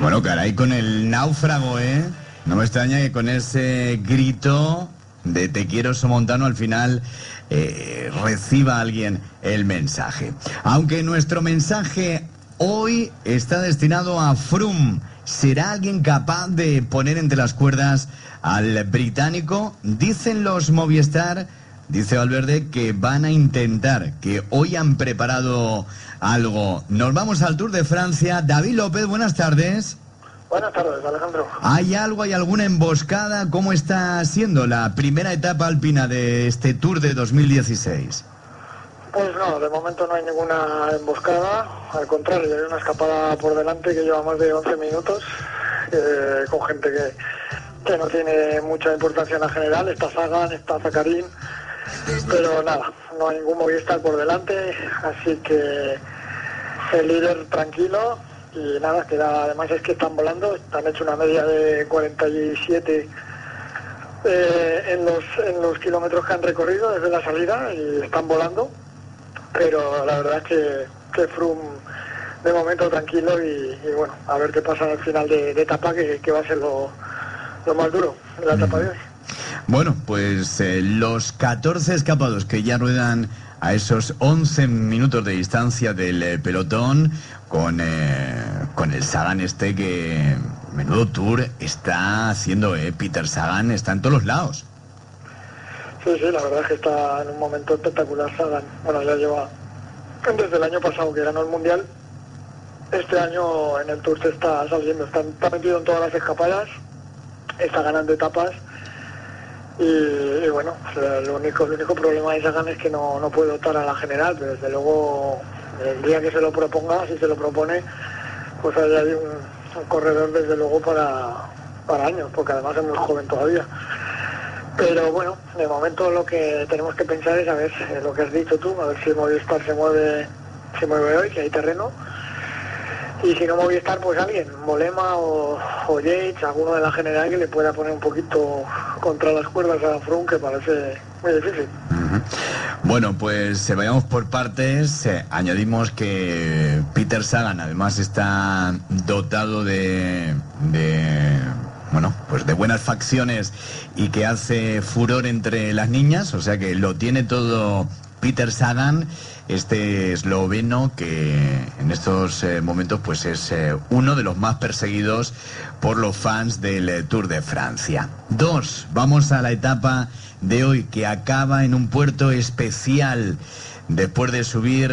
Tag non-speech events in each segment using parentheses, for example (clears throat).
Bueno, caray, con el náufrago, ¿eh? No me extraña que con ese grito de te quiero Somontano al final eh, reciba alguien el mensaje. Aunque nuestro mensaje hoy está destinado a Frum. ¿Será alguien capaz de poner entre las cuerdas al británico? Dicen los Movistar, dice Valverde, que van a intentar, que hoy han preparado algo. Nos vamos al Tour de Francia. David López, buenas tardes. Buenas tardes, Alejandro. ¿Hay algo, hay alguna emboscada? ¿Cómo está siendo la primera etapa alpina de este Tour de 2016? Pues no, de momento no hay ninguna emboscada. Al contrario, hay una escapada por delante que lleva más de 11 minutos, eh, con gente que, que no tiene mucha importancia en la general. Está Sagan, está Zacarín, pero nada, no hay ningún Movistar por delante, así que el líder tranquilo y nada, que además es que están volando, han hecho una media de 47 eh, en, los, en los kilómetros que han recorrido desde la salida y están volando, pero la verdad es que, que Froome de momento tranquilo y, bueno, a ver qué pasa al final de, etapa, que, que, va a ser lo, lo más duro de la etapa de hoy. Bueno, pues eh, los 14 escapados que ya ruedan a esos 11 minutos de distancia del eh, pelotón con, eh, con el Sagan este que menudo tour está haciendo eh, Peter Sagan, está en todos los lados. Sí, sí, la verdad es que está en un momento espectacular Sagan. Bueno, ya lleva desde el año pasado que ganó el Mundial. Este año en el Tour se está saliendo, está, está metido en todas las escapadas, está ganando etapas y, bueno, lo único, el único problema de Sagan es que no, no puede optar a la general, pero desde luego el día que se lo proponga, si se lo propone, pues hay un, corredor desde luego para, para años, porque además es muy joven todavía. Pero bueno, de momento lo que tenemos que pensar es a ver eh, lo que has dicho tú, a ver si Movistar se mueve, se mueve hoy, si hay terreno, y si no Movistar, pues alguien, Molema o, o alguno de la general que le pueda poner un poquito contra las cuerdas a Froome, que parece muy difícil. Bueno, pues vayamos por partes. Eh, añadimos que Peter Sagan además está dotado de, de, bueno, pues de buenas facciones y que hace furor entre las niñas, o sea que lo tiene todo Peter Sagan este esloveno que en estos eh, momentos pues es eh, uno de los más perseguidos por los fans del eh, Tour de Francia. Dos, vamos a la etapa de hoy que acaba en un puerto especial después de subir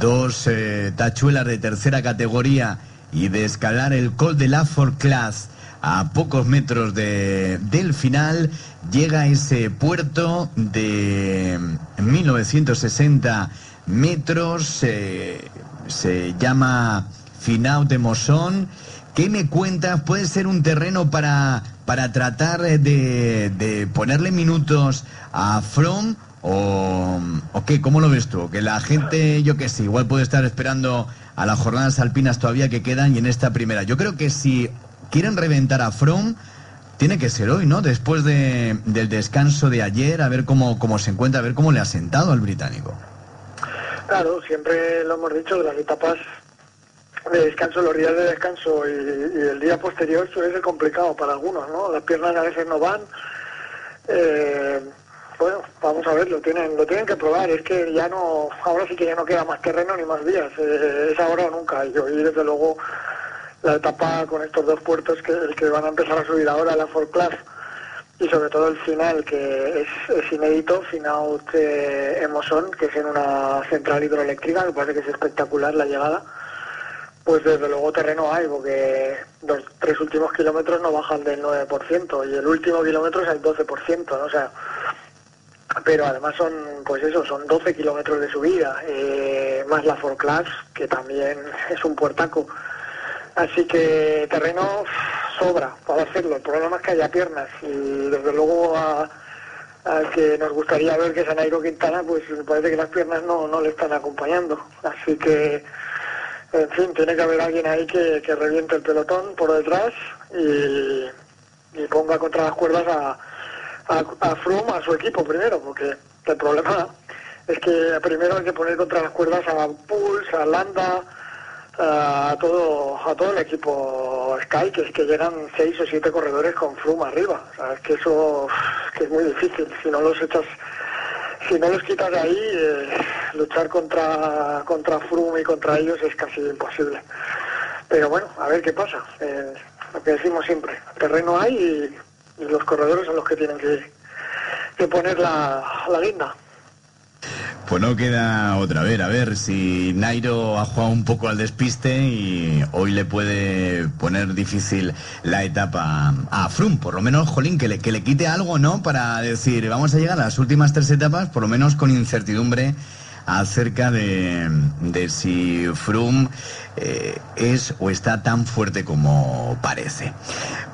dos tachuelas de tercera categoría y de escalar el Col de la Class a pocos metros de, del final, llega ese puerto de 1960 metros, se llama Finau de Mosón. ¿Qué me cuentas? ¿Puede ser un terreno para, para tratar de, de ponerle minutos a From? ¿O, ¿O qué? ¿Cómo lo ves tú? Que la gente, yo qué sé, igual puede estar esperando a las jornadas alpinas todavía que quedan y en esta primera. Yo creo que si quieren reventar a From, tiene que ser hoy, ¿no? Después de, del descanso de ayer, a ver cómo, cómo se encuentra, a ver cómo le ha sentado al británico. Claro, siempre lo hemos dicho, de las etapas de descanso, los días de descanso y, el día posterior suele ser complicado para algunos, ¿no? Las piernas a veces no van. Eh, bueno, vamos a ver, lo tienen, lo tienen que probar. Es que ya no, ahora sí que ya no queda más terreno ni más días. Eh, es ahora o nunca. Y, y desde luego la etapa con estos dos puertos que, el que van a empezar a subir ahora, la Ford Class, y sobre todo el final, que es, inédito, final de Emosón, que es en una central hidroeléctrica, me parece que es espectacular la llegada. Pues desde luego terreno hay, porque los tres últimos kilómetros no bajan del 9% y el último kilómetro es el 12%, ¿no? O sea, pero además son, pues eso, son 12 kilómetros de subida, eh, más la Ford Class, que también es un puertaco. Así que terreno sobra para hacerlo. El problema es que haya piernas y desde luego al que nos gustaría ver que es a Quintana, pues parece que las piernas no, no le están acompañando. Así que, en fin, tiene que haber alguien ahí que, que reviente el pelotón por detrás y, ponga contra las cuerdas a, a, a Froome, a su equipo primero, porque el problema es que primero hay que poner contra las cuerdas a Pulse, a Landa, a todo a todo el equipo Sky que es que llegan seis o siete corredores con Froome arriba. O sea, es que eso que es muy difícil. Si no los echas si no los quitas de ahí eh, luchar contra contra Froome y contra ellos es casi imposible. Pero bueno a ver qué pasa. Eh, lo que decimos siempre terreno hay y, y, los corredores son los que tienen que, que poner la, la guinda pues no queda otra vez, a ver si Nairo ha jugado un poco al despiste y hoy le puede poner difícil la etapa a Frum, por lo menos, Jolín, que le, que le quite algo, ¿no? Para decir, vamos a llegar a las últimas tres etapas, por lo menos con incertidumbre acerca de, de si Froome eh, es o está tan fuerte como parece.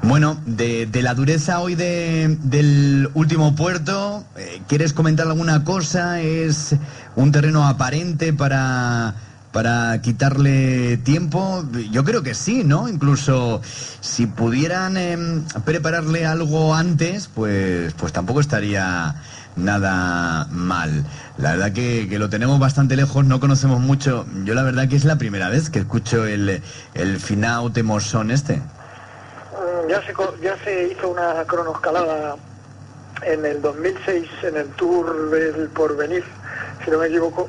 Bueno, de, la dureza hoy de, del último puerto, eh, ¿quieres comentar alguna cosa? ¿Es un terreno aparente para para quitarle tiempo? Yo creo que sí, ¿no? Incluso si pudieran eh, prepararle algo antes, pues, pues tampoco estaría nada mal. La verdad que, que, lo tenemos bastante lejos, no conocemos mucho. Yo la verdad que es la primera vez que escucho el, el finao temosón este. Mm, ya se, ya se hizo una cronoscalada en el 2006 en el Tour del Porvenir, si no me equivoco.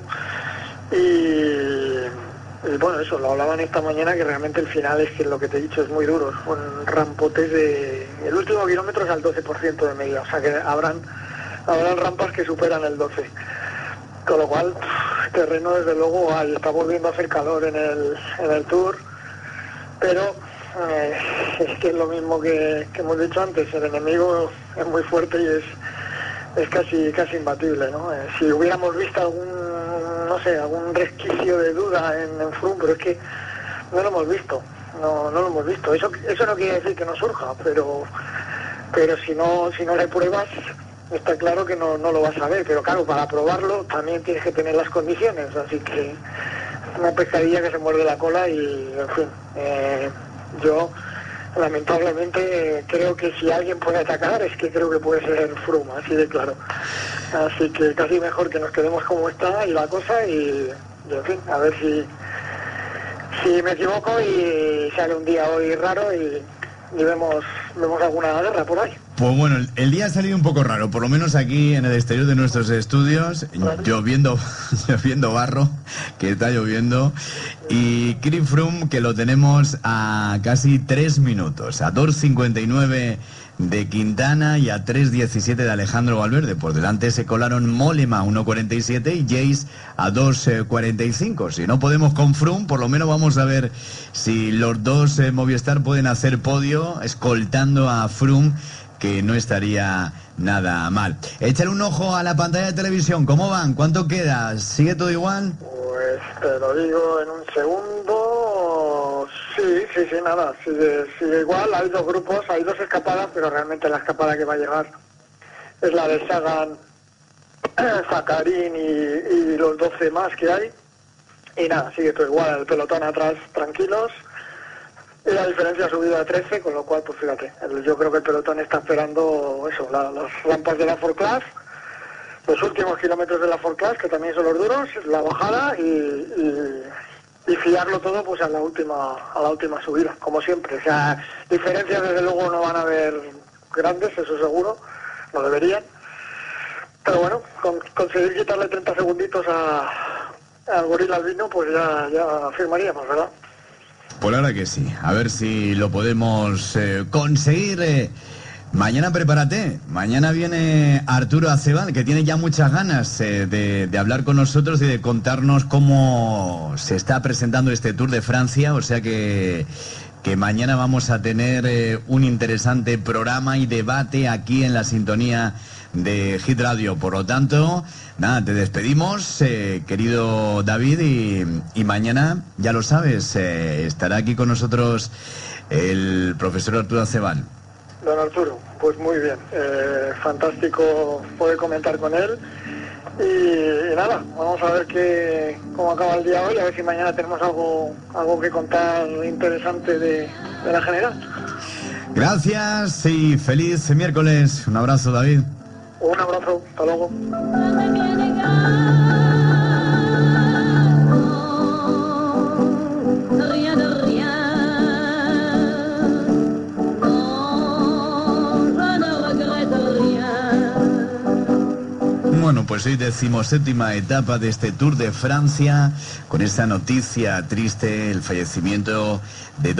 Y, bueno, eso, lo hablaban esta mañana que realmente el final es que lo que te he dicho es muy duro. Son rampotes de... El último kilómetro es al 12% de media, o sea que habrán, habrán rampas que superan el 12%. Con lo cual, terreno desde luego está volviendo a hacer calor en el, en el Tour, pero eh, es que es lo mismo que, hemos dicho antes, el enemigo es muy fuerte y es, es casi, casi imbatible. ¿no? Eh, si hubiéramos visto algún, no sé, algún resquicio de duda en, en Froome, pero es que no lo hemos visto, no, no lo hemos visto. Eso, eso no quiere decir que no surja, pero, pero si no, si no le pruebas, está claro que no, no lo vas a ver, pero claro, para probarlo también tienes que tener las condiciones, así que una pescadilla que se muerde la cola y, en fin, eh, yo lamentablemente creo que si alguien puede atacar es que creo que puede ser Froome, así de claro. Así que casi mejor que nos quedemos como está y la cosa y, y en fin, a ver si, si me equivoco y sale un día hoy raro y, y vemos, vemos alguna guerra por ahí. Pues bueno, el, el, día ha salido un poco raro, por lo menos aquí en el exterior de nuestros estudios, lloviendo, (laughs) lloviendo barro, que está lloviendo, y Chris Froome que lo tenemos a casi tres minutos, a 2.59 de Quintana y a 3.17 de Alejandro Valverde. Por delante se colaron Molema 1.47 y Jace a 2.45. Si no podemos con Froome, por lo menos vamos a ver si los dos eh, Movistar pueden hacer podio escoltando a Froome que no estaría nada mal. Échale un ojo a la pantalla de televisión, ¿cómo van? ¿Cuánto queda? ¿Sigue todo igual? Pues te lo digo en un segundo. Sí, sí, sí, nada, sigue, sigue igual. Hay dos grupos, hay dos escapadas, pero realmente la escapada que va a llegar es la de Sagan, (clears throat) Zacarín y, y los 12 más que hay. Y nada, sigue todo igual, el pelotón atrás tranquilos. La diferencia ha subido a 13, con lo cual, pues fíjate, yo creo que el pelotón está esperando eso, la, las rampas de la Ford Class, los últimos kilómetros de la Ford Class, que también son los duros, la bajada y, y, fiarlo todo pues a la última a la última subida, como siempre. O sea, diferencias desde luego no van a haber grandes, eso seguro, no deberían. Pero bueno, con, conseguir quitarle 30 segunditos a, al gorila albino, pues ya, ya firmaríamos, ¿verdad? Pues ahora que sí, a ver si lo podemos eh, conseguir. Eh. Mañana prepárate, mañana viene Arturo Acebal, que tiene ya muchas ganas eh, de, de, hablar con nosotros y de contarnos cómo se está presentando este Tour de Francia, o sea que, que mañana vamos a tener un interesante programa y debate aquí en la sintonía de Hit Radio. Por lo tanto, nada, te despedimos, eh, querido David, y, y, mañana, ya lo sabes, eh, estará aquí con nosotros el profesor Arturo Acebal. Don Arturo, pues muy bien, eh, fantástico poder comentar con él. Y, y, nada, vamos a ver qué, cómo acaba el día hoy, a ver si mañana tenemos algo, algo que contar interesante de, de la general. Gracias y feliz miércoles. Un abrazo, David. Un abrazo, hasta luego. Bueno, pues hoy decimoséptima etapa de este Tour de Francia, con esta noticia triste, el fallecimiento de